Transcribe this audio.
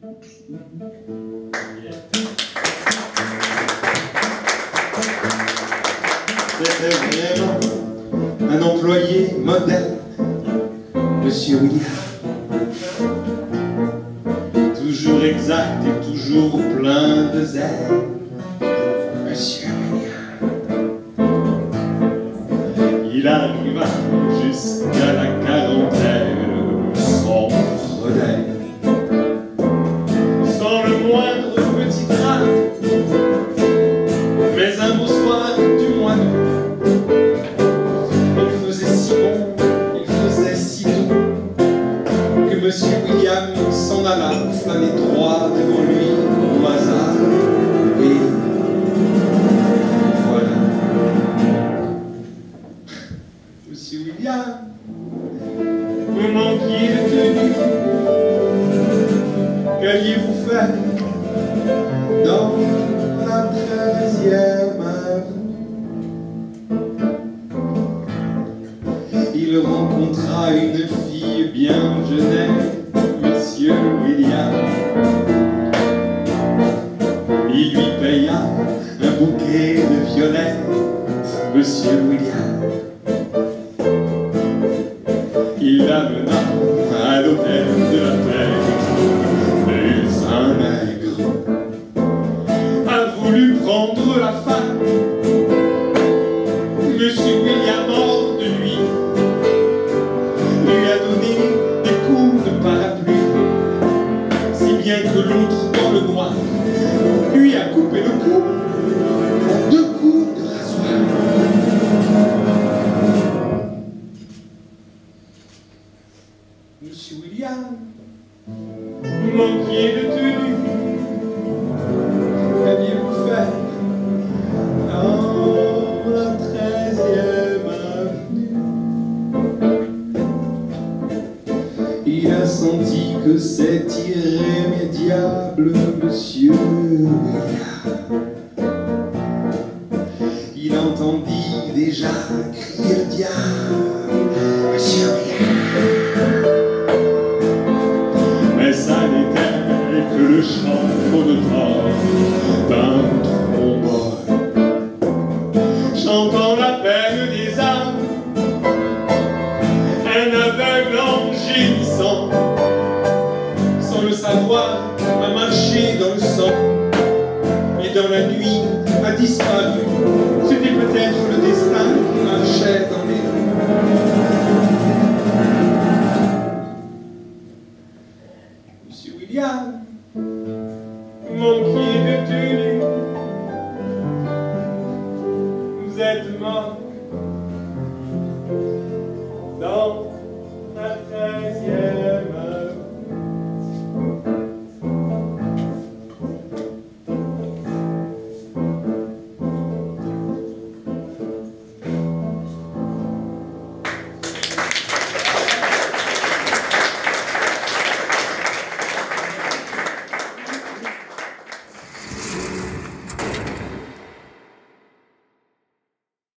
C'était vraiment un employé modèle, Monsieur William. Toujours exact et toujours plein de zèle, Monsieur William, vous manquiez de tenue. Qu'alliez-vous faire dans la treizième avenue Il rencontra une fille bien jeune, Monsieur William. Il lui paya un bouquet de violettes, Monsieur William. La femme. Monsieur William, hors de lui, lui a donné des coups de parapluie, si bien que l'autre, dans le noir, lui a coupé le cou deux coups de rasoir. Monsieur William, manquiez de tenue. C'est irrémédiable, Monsieur. Il entendit déjà crier le diable, Monsieur. Mais ça n'était que le chant monotone d'un trombone chantant la peine des âmes, sa gloire a marché dans le sang et dans la nuit a disparu. C'était peut-être le destin qui marchait dans les rues. Monsieur William, mon pied de tenue, vous êtes mort dans